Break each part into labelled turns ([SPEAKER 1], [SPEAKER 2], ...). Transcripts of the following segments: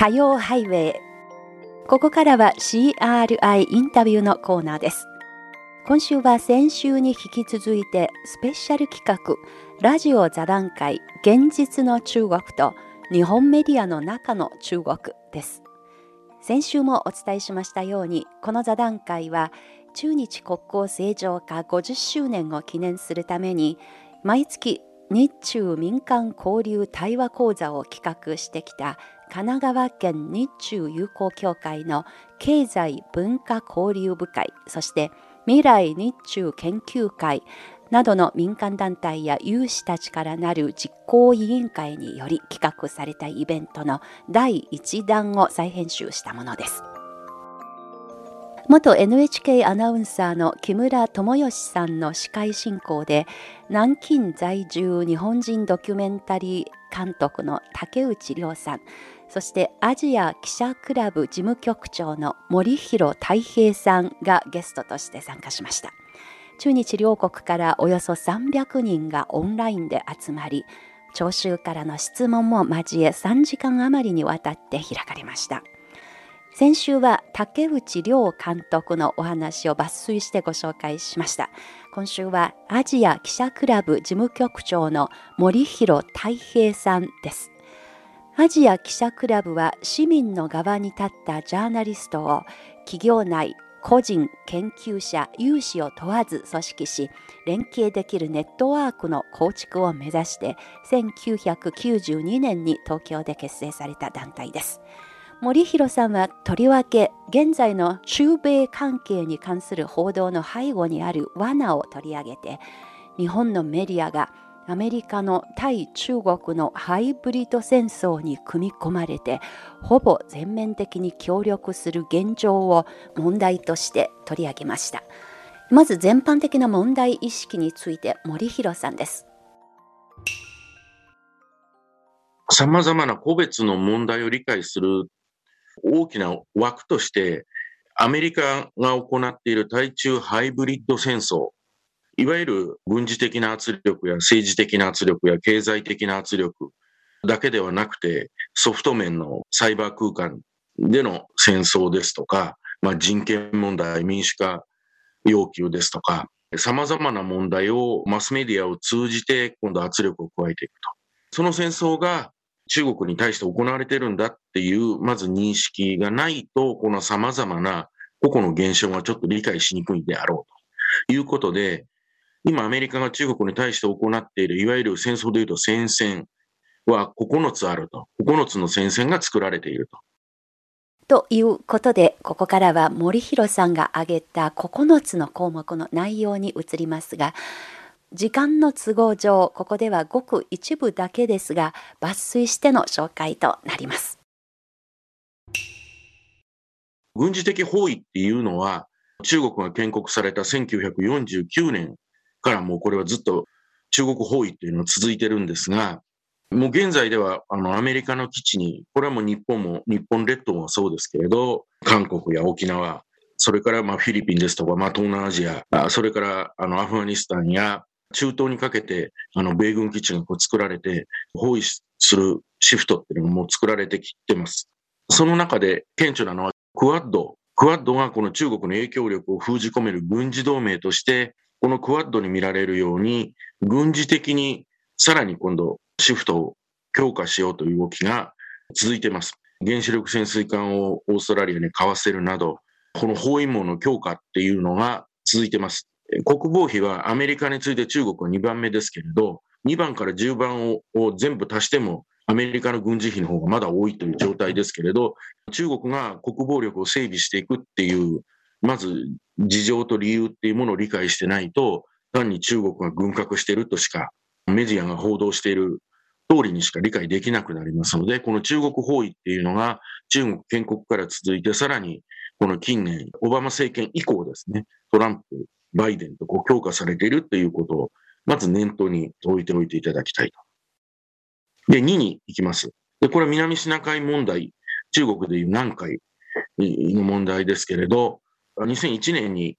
[SPEAKER 1] 多様ハイウェイ。ここからは CRI インタビューのコーナーです。今週は先週に引き続いてスペシャル企画ラジオ座談会現実の中国と日本メディアの中の中国です。先週もお伝えしましたようにこの座談会は中日国交正常化50周年を記念するために毎月日中民間交流対話講座を企画してきた神奈川県日中友好協会の経済文化交流部会そして未来日中研究会などの民間団体や有志たちからなる実行委員会により企画されたイベントの第1弾を再編集したものです。元 NHK アナウンサーの木村智義さんの司会進行で南京在住日本人ドキュメンタリー監督の竹内涼さんそしてアジア記者クラブ事務局長の森弘太平さんがゲストとして参加しました。中日両国からおよそ300人がオンラインで集まり聴衆からの質問も交え3時間余りにわたって開かれました。先週は竹内涼監督のお話を抜粋してご紹介しました。今週はアジア記者クラブ事務局長の森弘太平さんです。アジア記者クラブは市民の側に立ったジャーナリストを企業内、個人、研究者、有志を問わず組織し、連携できるネットワークの構築を目指して、1992年に東京で結成された団体です。森弘さんはとりわけ現在の中米関係に関する報道の背後にある罠を取り上げて、日本のメディアがアメリカの対中国のハイブリッド戦争に組み込まれてほぼ全面的に協力する現状を問題として取り上げました。まず全般的な問題意識について森弘さんです。
[SPEAKER 2] さまざまな個別の問題を理解する大きな枠としてアメリカが行っている対中ハイブリッド戦争。いわゆる軍事的な圧力や政治的な圧力や経済的な圧力だけではなくて、ソフト面のサイバー空間での戦争ですとか、まあ、人権問題、民主化要求ですとか、様々な問題をマスメディアを通じて今度圧力を加えていくと。その戦争が中国に対して行われてるんだっていう、まず認識がないと、この様々な個々の現象がちょっと理解しにくいであろうということで、今アメリカが中国に対して行っている、いわゆる戦争でいうと戦線は9つあると。9つの戦線が作られていると。
[SPEAKER 1] ということで、ここからは森弘さんが挙げた9つの項目の内容に移りますが、時間の都合上、ここではごく一部だけですが、抜粋しての紹介となります。
[SPEAKER 2] 軍事的包囲っていうのは、中国が建国された1949年からもうこれはずっと中国包囲っていうのは続いてるんですが、もう現在ではあのアメリカの基地に、これはもう日本も、日本列島もそうですけれど、韓国や沖縄、それからまあフィリピンですとか、まあ、東南アジア、それからあのアフガニスタンや中東にかけてあの米軍基地がこう作られて、包囲するシフトっていうのがもう作られてきてます。その中で顕著なのはクワッド。クワッドがこの中国の影響力を封じ込める軍事同盟としてこのクワッドに見られるように、軍事的にさらに今度シフトを強化しようという動きが続いています。原子力潜水艦をオーストラリアに買わせるなど、この包囲網の強化っていうのが続いてます。国防費はアメリカに次いで中国は2番目ですけれど、2番から10番をを全部足してもアメリカの軍事費の方がまだ多いという状態ですけれど、中国が国防力を整備していくっていうまず事情と理由っていうものを理解してないと、単に中国が軍拡してるとしか、メディアが報道している通りにしか理解できなくなりますので、この中国包囲っていうのが中国建国から続いて、さらにこの近年、オバマ政権以降ですね、トランプ、バイデンとこう強化されているということを、まず念頭に置いておいていただきたいと。で、2に行きます。で、これは南シナ海問題、中国でいう南海の問題ですけれど、2001年に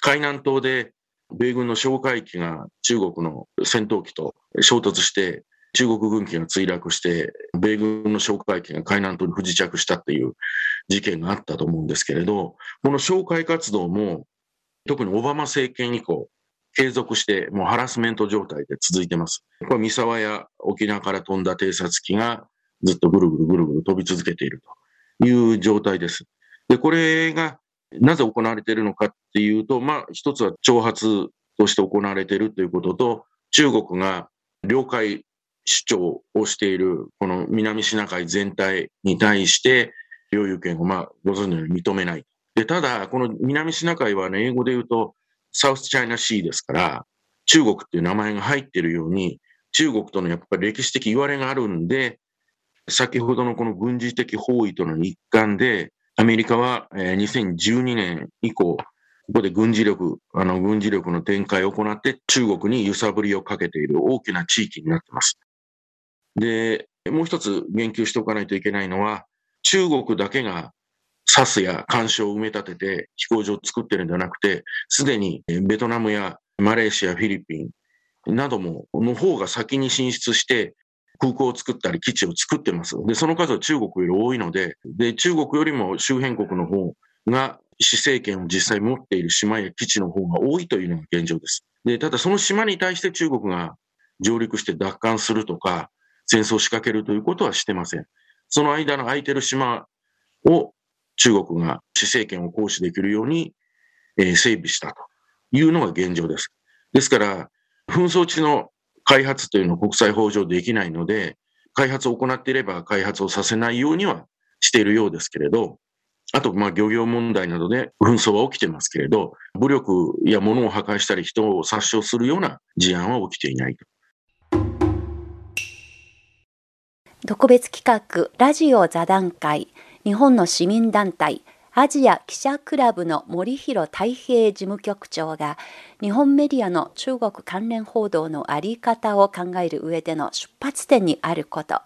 [SPEAKER 2] 海南島で米軍の哨戒機が中国の戦闘機と衝突して、中国軍機が墜落して、米軍の哨戒機が海南島に不時着したっていう事件があったと思うんですけれど、この哨戒活動も、特にオバマ政権以降、継続して、もうハラスメント状態で続いてます。これ三沢や沖縄から飛んだ偵察機がずっとぐるぐるぐるぐる飛び続けているという状態です。で、これがなぜ行われているのかっていうと、まあ、一つは挑発として行われているということと、中国が領海主張をしている、この南シナ海全体に対して、領有権を、まあ、ご存知のように認めない。で、ただ、この南シナ海はね、英語で言うと、サウスチャイナシーですから、中国っていう名前が入っているように、中国とのやっぱり歴史的言われがあるんで、先ほどのこの軍事的包囲との一環で、アメリカは2012年以降、ここで軍事力、あの軍事力の展開を行って中国に揺さぶりをかけている大きな地域になっています。で、もう一つ言及しておかないといけないのは、中国だけがサスや干渉を埋め立てて飛行場を作ってるんじゃなくて、すでにベトナムやマレーシア、フィリピンなども、の方が先に進出して空港を作ったり基地を作ってます。で、その数は中国より多いので、で、中国よりも周辺国の方が施政権を実際持っている島や基地の方が多いというのが現状です。で、ただその島に対して中国が上陸して奪還するとか、戦争を仕掛けるということはしてません。その間の空いてる島を中国が施政権を行使できるように、え、整備したというのが現状です。ですから、紛争地の開発というのは国際法上できないので、開発を行っていれば開発をさせないようにはしているようですけれど、あと、まあ、漁業問題などで紛争は起きてますけれど、武力や物を破壊したり人を殺傷するような事案は起きていないと。
[SPEAKER 1] 特別企画ラジオ座談会日本の市民団体アジア記者クラブの森弘太平事務局長が日本メディアの中国関連報道のあり方を考える上での出発点にあること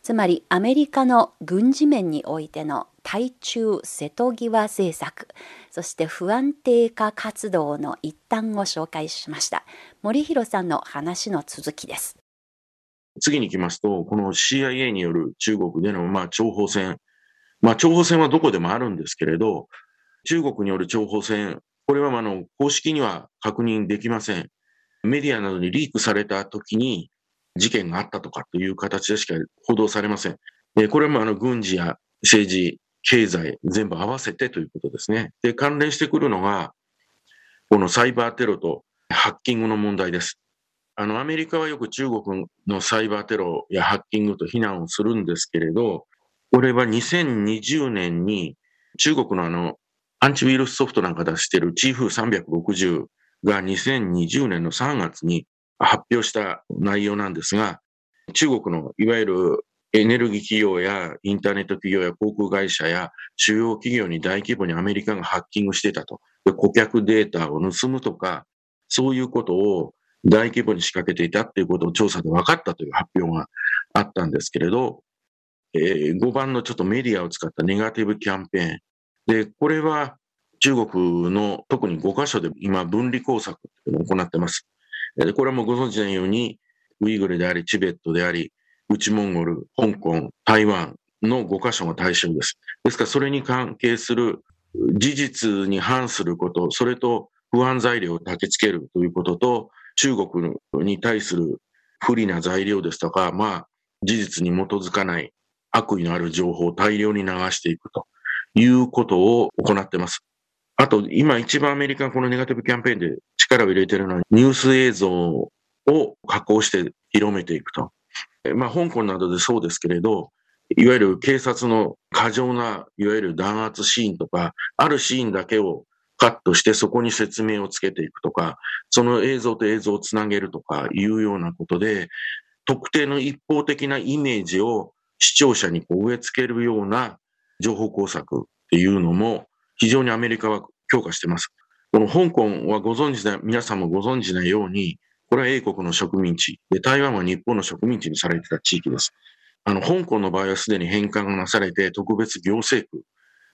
[SPEAKER 1] つまりアメリカの軍事面においての対中瀬戸際政策そして不安定化活動の一端を紹介しました森弘さんの話の続きです
[SPEAKER 2] 次に行きますと、この CIA による中国での、まあ、諜報戦。まあ、諜報戦はどこでもあるんですけれど、中国による諜報戦、これはあの公式には確認できません。メディアなどにリークされた時に事件があったとかという形でしか報道されません。でこれもあの軍事や政治、経済、全部合わせてということですね。で、関連してくるのが、このサイバーテロとハッキングの問題です。あの、アメリカはよく中国のサイバーテロやハッキングと非難をするんですけれど、これは2020年に中国のあの、アンチウイルスソフトなんか出してるチーフ360が2020年の3月に発表した内容なんですが、中国のいわゆるエネルギー企業やインターネット企業や航空会社や主要企業に大規模にアメリカがハッキングしてたと。で顧客データを盗むとか、そういうことを大規模に仕掛けていたっていうことを調査で分かったという発表があったんですけれど、えー、5番のちょっとメディアを使ったネガティブキャンペーン。で、これは中国の特に5カ所で今分離工作を行ってます。で、これはもうご存知のように、ウイグルであり、チベットであり、内モンゴル、香港、台湾の5カ所が対象です。ですから、それに関係する事実に反すること、それと不安材料を焚きつけるということと、中国に対する不利な材料ですとか、まあ、事実に基づかない悪意のある情報を大量に流していくということを行ってます。あと、今一番アメリカがこのネガティブキャンペーンで力を入れてるのは、ニュース映像を加工して広めていくと。まあ、香港などでそうですけれど、いわゆる警察の過剰な、いわゆる弾圧シーンとか、あるシーンだけをカットしてそこに説明をつけていくとか、その映像と映像をつなげるとかいうようなことで、特定の一方的なイメージを視聴者にこう植え付けるような情報工作っていうのも非常にアメリカは強化してます。この香港はご存知な、皆さんもご存知なように、これは英国の植民地で、台湾は日本の植民地にされてた地域です。あの、香港の場合はすでに返還がなされて特別行政区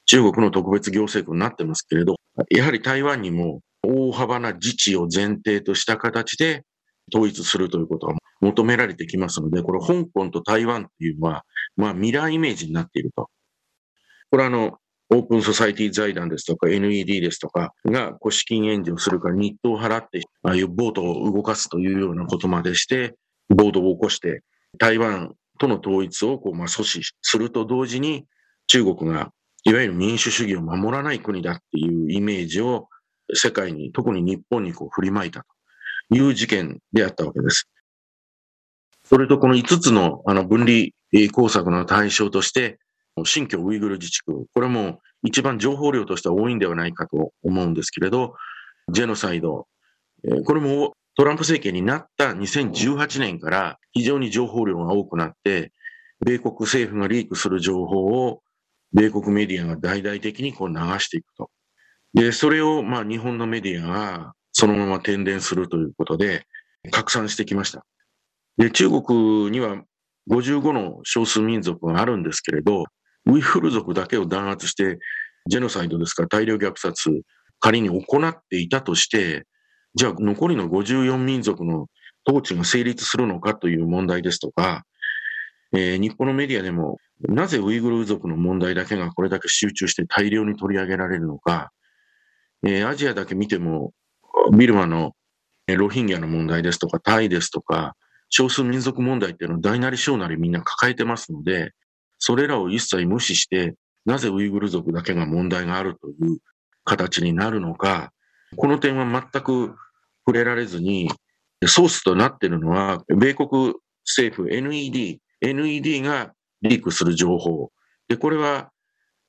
[SPEAKER 2] 中国の特別行政区になってますけれど、やはり台湾にも大幅な自治を前提とした形で統一するということは求められてきますので、これ香港と台湾っていうのは、まあミラーイメージになっていると。これはあの、オープンソサイティ財団ですとか NED ですとかがこう資金援助をするから日当を払って、ああいうボートを動かすというようなことまでして、ボードを起こして、台湾との統一をこうまあ阻止すると同時に、中国がいわゆる民主主義を守らない国だっていうイメージを世界に、特に日本にこう振りまいたという事件であったわけです。それとこの5つのあの分離工作の対象として、新疆ウイグル自治区、これも一番情報量としては多いんではないかと思うんですけれど、ジェノサイド、これもトランプ政権になった2018年から非常に情報量が多くなって、米国政府がリークする情報を米国メディアが大々的にこう流していくと。で、それをまあ日本のメディアがそのまま転伝するということで拡散してきました。で、中国には55の少数民族があるんですけれど、ウイフル族だけを弾圧して、ジェノサイドですから大量虐殺、仮に行っていたとして、じゃあ残りの54民族の統治が成立するのかという問題ですとか、えー、日本のメディアでも、なぜウイグル族の問題だけがこれだけ集中して大量に取り上げられるのか、えー、アジアだけ見ても、ビルマのロヒンギャの問題ですとか、タイですとか、少数民族問題っていうのを大なり小なりみんな抱えてますので、それらを一切無視して、なぜウイグル族だけが問題があるという形になるのか、この点は全く触れられずに、ソースとなっているのは、米国政府 NED、NED がリークする情報。で、これは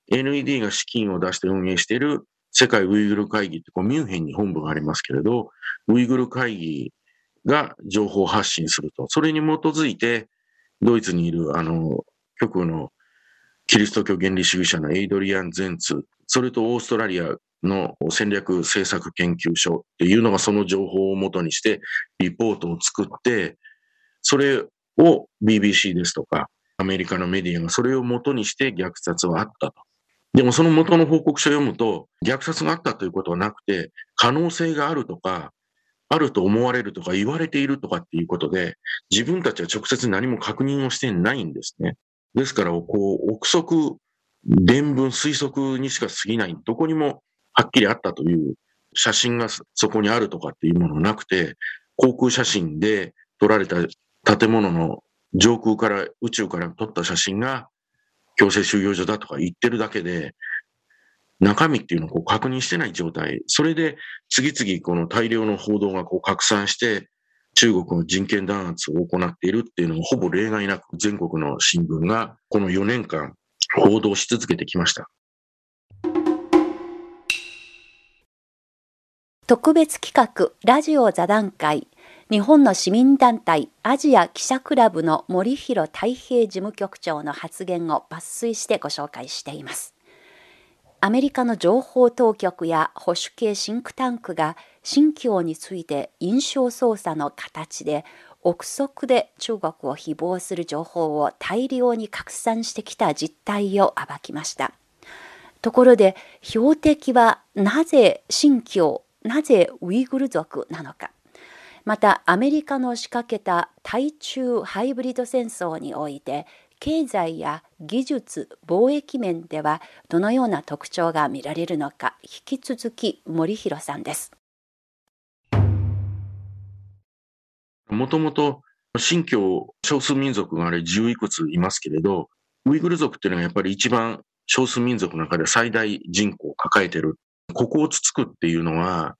[SPEAKER 2] NED が資金を出して運営している世界ウイグル会議ってこうミュンヘンに本部がありますけれど、ウイグル会議が情報発信すると。それに基づいて、ドイツにいる、あの、極右のキリスト教原理主義者のエイドリアン・ゼンツ、それとオーストラリアの戦略政策研究所っていうのがその情報をもとにしてリポートを作って、それを BBC ですとかアメリカのメディアがそれをもとにして虐殺はあったと。でもその元の報告書を読むと虐殺があったということはなくて可能性があるとかあると思われるとか言われているとかっていうことで自分たちは直接何も確認をしてないんですね。ですから、こう、憶測、伝聞、推測にしか過ぎない、どこにもはっきりあったという写真がそこにあるとかっていうものなくて、航空写真で撮られた建物の上空から宇宙から撮った写真が強制収容所だとか言ってるだけで、中身っていうのをこう確認してない状態。それで次々この大量の報道がこう拡散して、中国の人権弾圧を行っているっていうのもほぼ例外なく全国の新聞がこの4年間報道し続けてきました。
[SPEAKER 1] 特別企画ラジオ座談会日本の市民団体アジア記者クラブの森弘太平事務局長の発言を抜粋してご紹介しています。アメリカの情報当局や保守系シンクタンクが新疆について印象操作の形で憶測で中国を誹謗する情報を大量に拡散してきた実態を暴きました。ところで標的はなぜ新疆、なぜウイグル族なのか。またアメリカの仕掛けた対中ハイブリッド戦争において経済や技術、貿易面ではどのような特徴が見られるのか、引き続き森弘さんです。
[SPEAKER 2] もともと新疆少数民族があれ10いくついますけれど、ウイグル族っていうのはやっぱり一番少数民族の中で最大人口を抱えてる。ここをつつくっていうのは、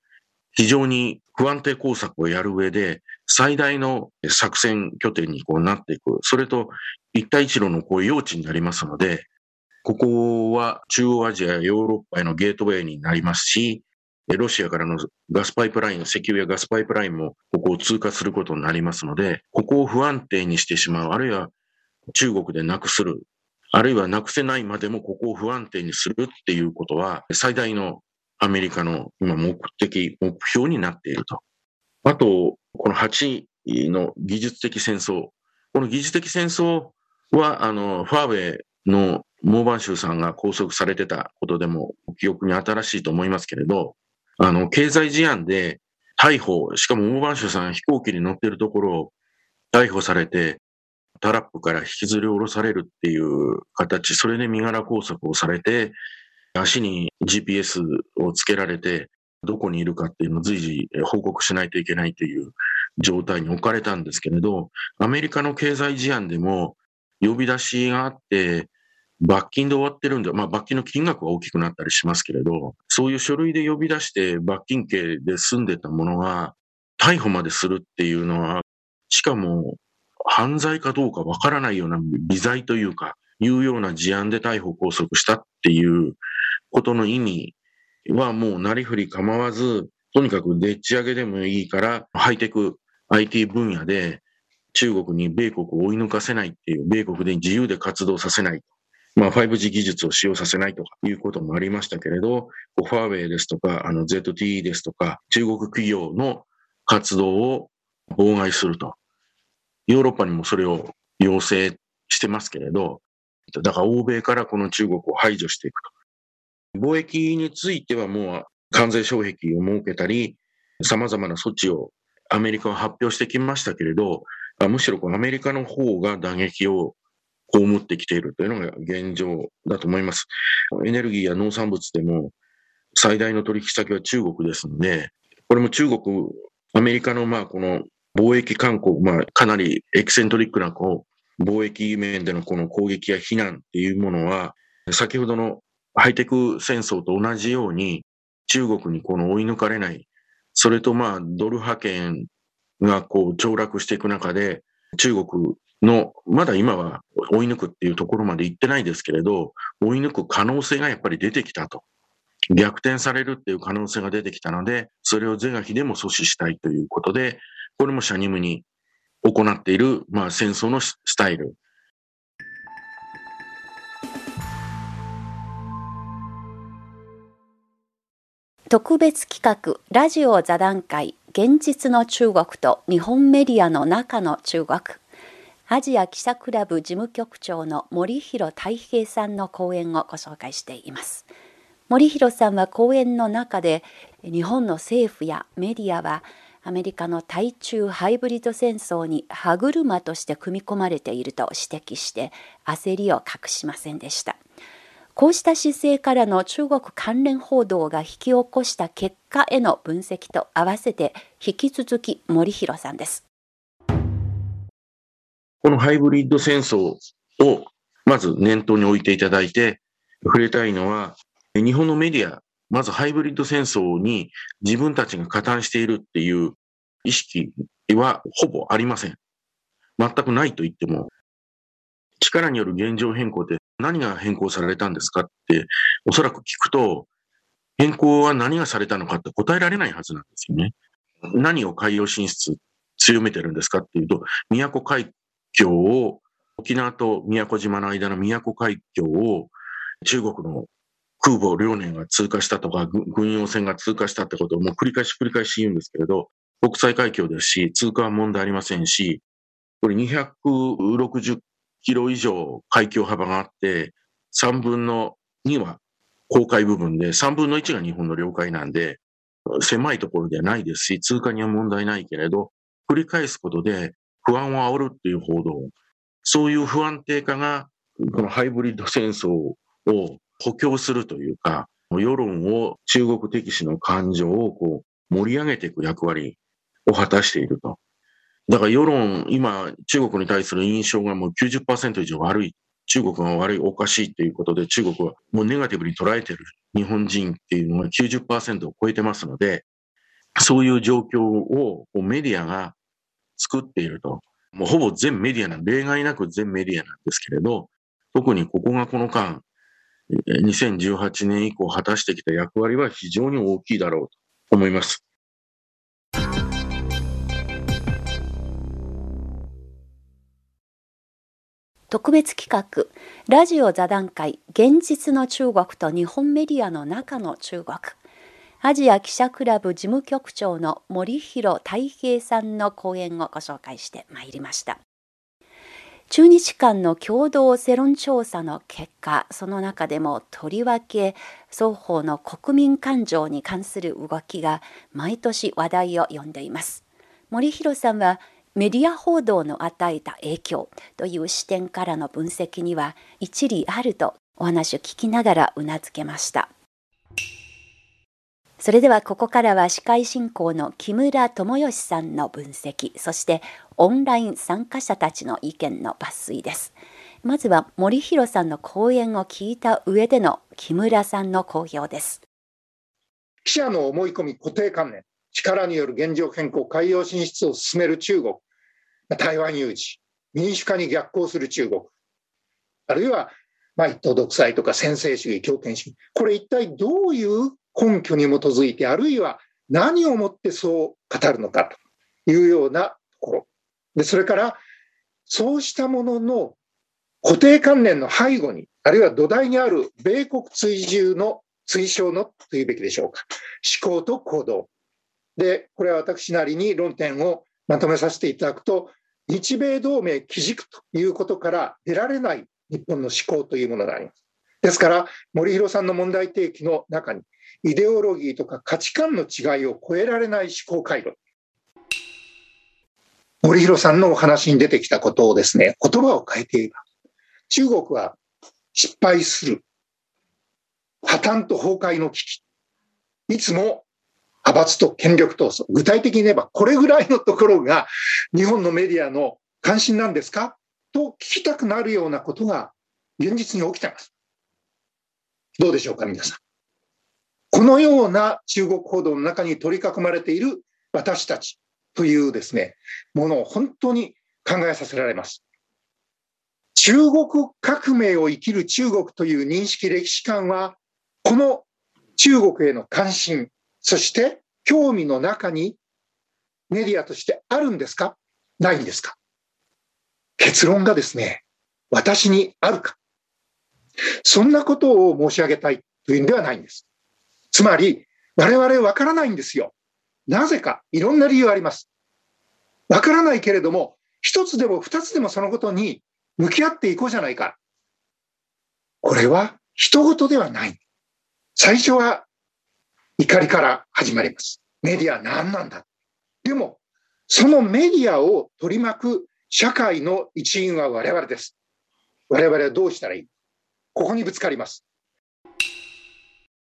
[SPEAKER 2] 非常に不安定工作をやる上で、最大の作戦拠点にこうなっていく。それと、一帯一路のこう用地になりますので、ここは中央アジアやヨーロッパへのゲートウェイになりますし、ロシアからのガスパイプライン、石油やガスパイプラインもここを通過することになりますので、ここを不安定にしてしまう、あるいは中国でなくする、あるいはなくせないまでもここを不安定にするっていうことは、最大のアメリカの今目的、目標になっていると。あと、この8の技術的戦争。この技術的戦争は、あの、ファーウェイのモーバン州さんが拘束されてたことでも記憶に新しいと思いますけれど、あの、経済事案で逮捕、しかもモーバン州さん飛行機に乗ってるところを逮捕されて、タラップから引きずり下ろされるっていう形、それで身柄拘束をされて、足に GPS をつけられて、どこにいるかっていうのを随時報告しないといけないという状態に置かれたんですけれど、アメリカの経済事案でも呼び出しがあって、罰金で終わってるんで、まあ罰金の金額は大きくなったりしますけれど、そういう書類で呼び出して罰金刑で済んでたものが、逮捕までするっていうのは、しかも犯罪かどうかわからないような微罪というか、いうような事案で逮捕拘束したっていうことの意味はもうなりふり構わず、とにかくでっち上げでもいいから、ハイテク IT 分野で中国に米国を追い抜かせないっていう、米国で自由で活動させない。まあ 5G 技術を使用させないということもありましたけれど、ファーウェイですとか、あの ZTE ですとか、中国企業の活動を妨害すると。ヨーロッパにもそれを要請してますけれど、だから欧米からこの中国を排除していくと。貿易についてはもう関税障壁を設けたり、様々な措置をアメリカは発表してきましたけれど、むしろアメリカの方が打撃を被ってきているというのが現状だと思います。エネルギーや農産物でも最大の取引先は中国ですので、これも中国、アメリカのまあこの貿易慣行、まあかなりエキセントリックなこう貿易面でのこの攻撃や非難っていうものは、先ほどのハイテク戦争と同じように、中国にこの追い抜かれない、それとまあ、ドル派遣がこう、凋落していく中で、中国の、まだ今は追い抜くっていうところまで行ってないですけれど、追い抜く可能性がやっぱり出てきたと。逆転されるっていう可能性が出てきたので、それを是が非でも阻止したいということで、これもシャニムに行っている、まあ、戦争のスタイル。
[SPEAKER 1] 特別企画ラジオ座談会現実の中国と日本メディアの中の中国アジア記者クラブ事務局長の森弘太平さんの講演をご紹介しています森弘さんは講演の中で日本の政府やメディアはアメリカの対中ハイブリッド戦争に歯車として組み込まれていると指摘して焦りを隠しませんでした。こうした姿勢からの中国関連報道が引き起こした結果への分析と合わせて引き続き森弘さんです。
[SPEAKER 2] このハイブリッド戦争をまず念頭に置いていただいて触れたいのは日本のメディア、まずハイブリッド戦争に自分たちが加担しているっていう意識はほぼありません。全くないと言っても力による現状変更って何が変更されたんですかって、おそらく聞くと、変更は何がされたのかって答えられないはずなんですよね。何を海洋進出強めてるんですかっていうと、宮古海峡を、沖縄と宮古島の間の宮古海峡を中国の空母遼寧が通過したとか、軍用船が通過したってことをもう繰り返し繰り返し言うんですけれど、国際海峡ですし、通過は問題ありませんし、これ260キロ以上海峡幅があって、3分の2は公海部分で、3分の1が日本の領海なんで、狭いところではないですし、通過には問題ないけれど、繰り返すことで不安を煽るっていう報道、そういう不安定化が、このハイブリッド戦争を補強するというか、世論を中国敵視の感情をこう盛り上げていく役割を果たしていると。だから世論、今、中国に対する印象がもう90%以上悪い。中国が悪い、おかしいということで、中国はもうネガティブに捉えてる日本人っていうのが90%を超えてますので、そういう状況をメディアが作っていると。もうほぼ全メディアな、例外なく全メディアなんですけれど、特にここがこの間、2018年以降果たしてきた役割は非常に大きいだろうと思います。
[SPEAKER 1] 特別企画ラジオ座談会現実の中国と日本メディアの中の中国。アジア記者クラブ事務局長の森弘太平さんの講演をご紹介してまいりました。中日間の共同世論調査の結果その中でもとりわけ双方の国民感情に関する動きが毎年話題を呼んでいます。森弘さんはメディア報道の与えた影響という視点からの分析には一理あるとお話を聞きながらうなずけました。それではここからは司会進行の木村智義さんの分析、そしてオンライン参加者たちの意見の抜粋です。まずは森弘さんの講演を聞いた上での木村さんの講評です。
[SPEAKER 3] 記者の思い込み固定観念、力による現状変更、海洋進出を進める中国、台湾有事、民主化に逆行する中国、あるいは、まあ、一党独裁とか専制主義、強権主義、これ一体どういう根拠に基づいて、あるいは何をもってそう語るのかというようなところ。で、それから、そうしたものの固定観念の背後に、あるいは土台にある米国追従の推奨のというべきでしょうか。思考と行動。で、これは私なりに論点をまとめさせていただくと、日米同盟基軸ということから出られない日本の思考というものがあります。ですから、森弘さんの問題提起の中に、イデオロギーとか価値観の違いを超えられない思考回路。森弘さんのお話に出てきたことをですね、言葉を変えていれば、中国は失敗する、破綻と崩壊の危機。いつも派閥と権力闘争。具体的に言えば、これぐらいのところが日本のメディアの関心なんですか？と聞きたくなるようなことが現実に起きてます。どうでしょうか、皆さん。このような中国報道の中に取り囲まれている私たちというですね、ものを本当に考えさせられます。中国革命を生きる中国という認識、歴史観は、この中国への関心、そして興味の中にメディアとしてあるんですか？ないんですか？結論がですね、私にあるか。そんなことを申し上げたいというんではないんです。つまり、我々わからないんですよ。なぜか、いろんな理由あります。わからないけれども、一つでも二つでもそのことに向き合っていこうじゃないか。これは人事ではない。最初は怒りから始まります。メディア何なんだ？でも、そのメディアを取り巻く社会の一員は我々です。我々はどうしたらいい？ここにぶつかります。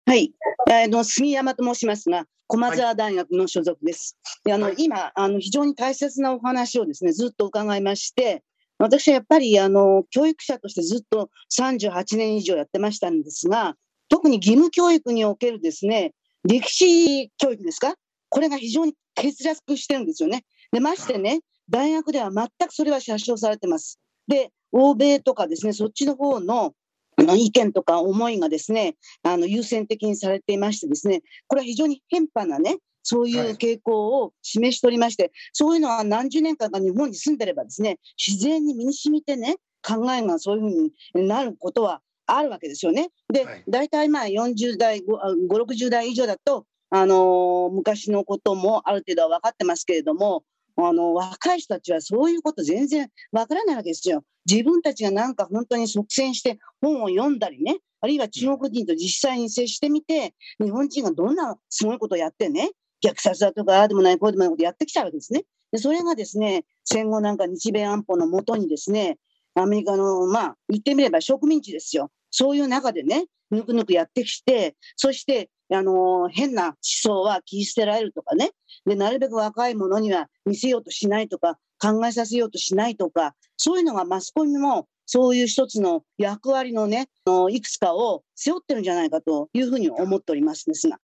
[SPEAKER 4] はい、あの杉山と申しますが、駒澤大学の所属です。であの、はい、今あの、非常に大切なお話をですねずっと伺いまして、私はやっぱりあの教育者としてずっと38年以上やってましたんですが、特に義務教育におけるですね歴史教育ですか、これが非常に欠落してるんですよね。でましてね、大学では全くそれは写真されてます。で、欧米とかですね、そっちの方のの意見とか思いがですね、あの優先的にされていましてですね、これは非常に変派なね、そういう傾向を示しておりまして、はい、そういうのは何十年間か日本に住んでればですね、自然に身に染みてね、考えがそういうふうになることはあるわけですよね。で、はい、大体まあ40代、5、60代以上だと、あのー、昔のこともある程度は分かってますけれども、あの若い人たちはそういうこと全然わからないわけですよ。自分たちがなんか本当に率先して本を読んだりね、あるいは中国人と実際に接してみて、日本人がどんなすごいことをやってね、虐殺だとか、ああでもない、こうでもないことやってきちゃうわけですね。でそれがですね、戦後なんか日米安保のもとにですね、アメリカの、まあ、言ってみれば植民地ですよ。そういう中でね、ぬくぬくやってきて、そして、あのー、変な思想は切り捨てられるとかね、で、なるべく若い者には見せようとしないとか、考えさせようとしないとか、そういうのがマスコミもそういう一つの役割のね、のいくつかを背負ってるんじゃないかというふうに思っておりますですが。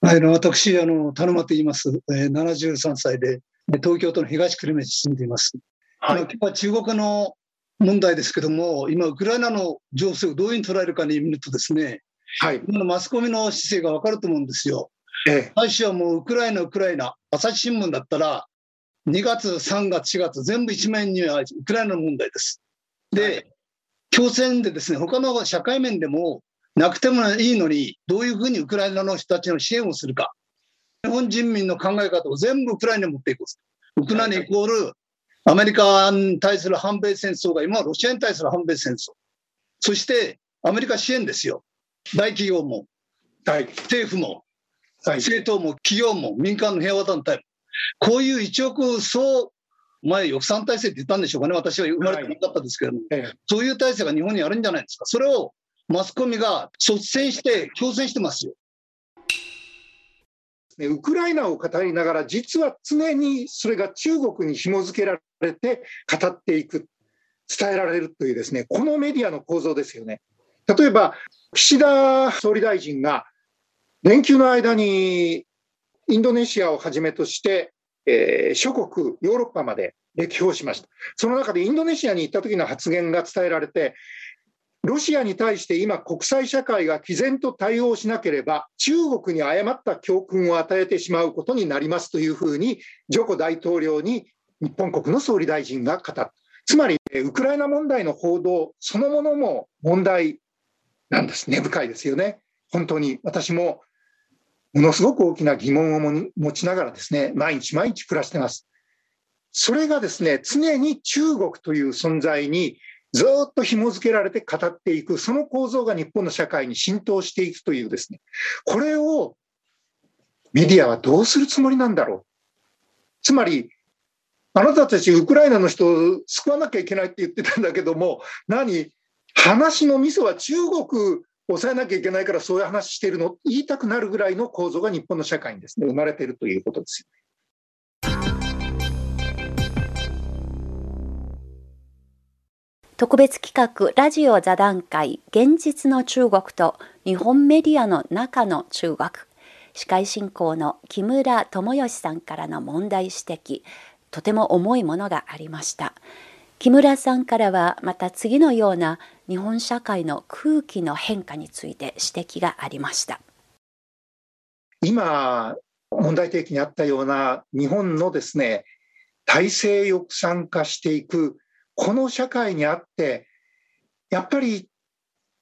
[SPEAKER 5] はい、私、あの田沼と言います、えー、73歳で、東京都の東久留米市に住んでいます。はい、今日は中国の問題ですけども、今、ウクライナの情勢をどういうふうに捉えるかに見るとですね、はい、今のマスコミの姿勢が分かると思うんですよ。ええ、最初はもうウクライナ、ウクライナ、朝日新聞だったら、2月、3月、4月、全部一面にはウクライナの問題です。で、はい、強戦でですね、他の社会面でもなくてもいいのに、どういうふうにウクライナの人たちの支援をするか。日本人民の考え方を全部ウクライナに持っていく。ウクライナイコール、アメリカに対する反米戦争が今はロシアに対する反米戦争。そしてアメリカ支援ですよ。大企業も、はい、政府も、はい、政党も企業も民間の平和団体も。こういう一億総、前、抑散体制って言ったんでしょうかね、私は生まれてなかったですけれども、はい、そういう体制が日本にあるんじゃないですか。それをマスコミが率先して強制してますよ。
[SPEAKER 3] ウクライナを語りながら、実は常にそれが中国に紐付けられて語っていく、伝えられるというですね、このメディアの構造ですよね。例えば、岸田総理大臣が連休の間にインドネシアをはじめとして、えー、諸国、ヨーロッパまで歴訪しました。その中でインドネシアに行った時の発言が伝えられて、ロシアに対して今、国際社会が毅然と対応しなければ、中国に誤った教訓を与えてしまうことになりますというふうに、ジョコ大統領に日本国の総理大臣が語った。つまり、ウクライナ問題の報道そのものも問題なんです。根深いですよね。本当に私もものすごく大きな疑問を持ちながらですね、毎日毎日暮らしてます。それがですね、常に中国という存在にずっと紐付けられて語っていく、その構造が日本の社会に浸透していくというですね、これをメディアはどうするつもりなんだろう。つまり、あなたたちウクライナの人を救わなきゃいけないって言ってたんだけども、何？話のミソは中国抑えなきゃいけないからそういう話してるの？言いたくなるぐらいの構造が日本の社会にですね、生まれているということですよね。
[SPEAKER 1] 特別企画ラジオ座談会現実の中国と日本メディアの中の中国。司会進行の木村智義さんからの問題指摘。とても重いものがありました。木村さんからはまた次のような日本社会の空気の変化について指摘がありました。
[SPEAKER 3] 今問題提起にあったような日本のですね体制抑散化していくこの社会にあって、やっぱり、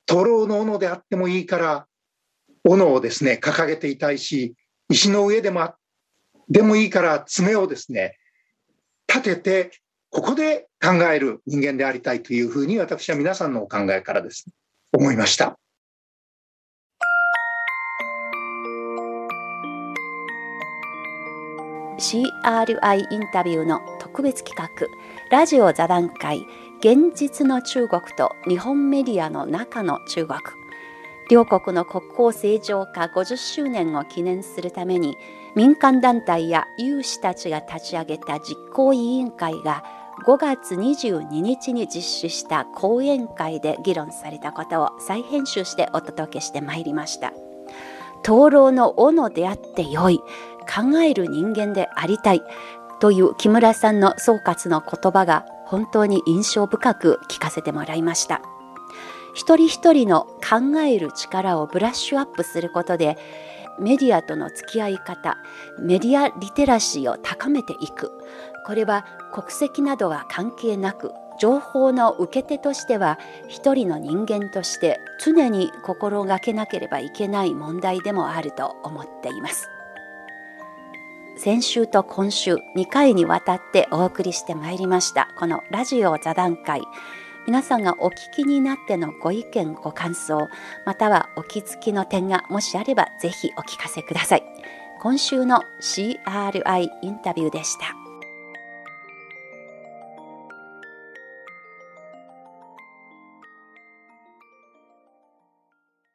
[SPEAKER 3] 徒労の斧であってもいいから、斧をですね、掲げていたいし、石の上でもでもいいから爪をですね、立てて、ここで考える人間でありたいというふうに私は皆さんのお考えからです、ね、思いました。
[SPEAKER 1] CRI インタビューの特別企画ラジオ座談会現実の中国と日本メディアの中の中国両国の国交正常化50周年を記念するために民間団体や有志たちが立ち上げた実行委員会が5月22日に実施した講演会で議論されたことを再編集してお届けしてまいりました。灯籠の斧であってよい考える人間でありたいという木村さんの総括の言葉が本当に印象深く聞かせてもらいました一人一人の考える力をブラッシュアップすることでメディアとの付き合い方メディアリテラシーを高めていくこれは国籍などは関係なく情報の受け手としては一人の人間として常に心がけなければいけない問題でもあると思っています。先週と今週2回にわたってお送りしてまいりましたこのラジオ座談会皆さんがお聞きになってのご意見ご感想またはお気づきの点がもしあればぜひお聞かせください。今週の CRI インタビューでした。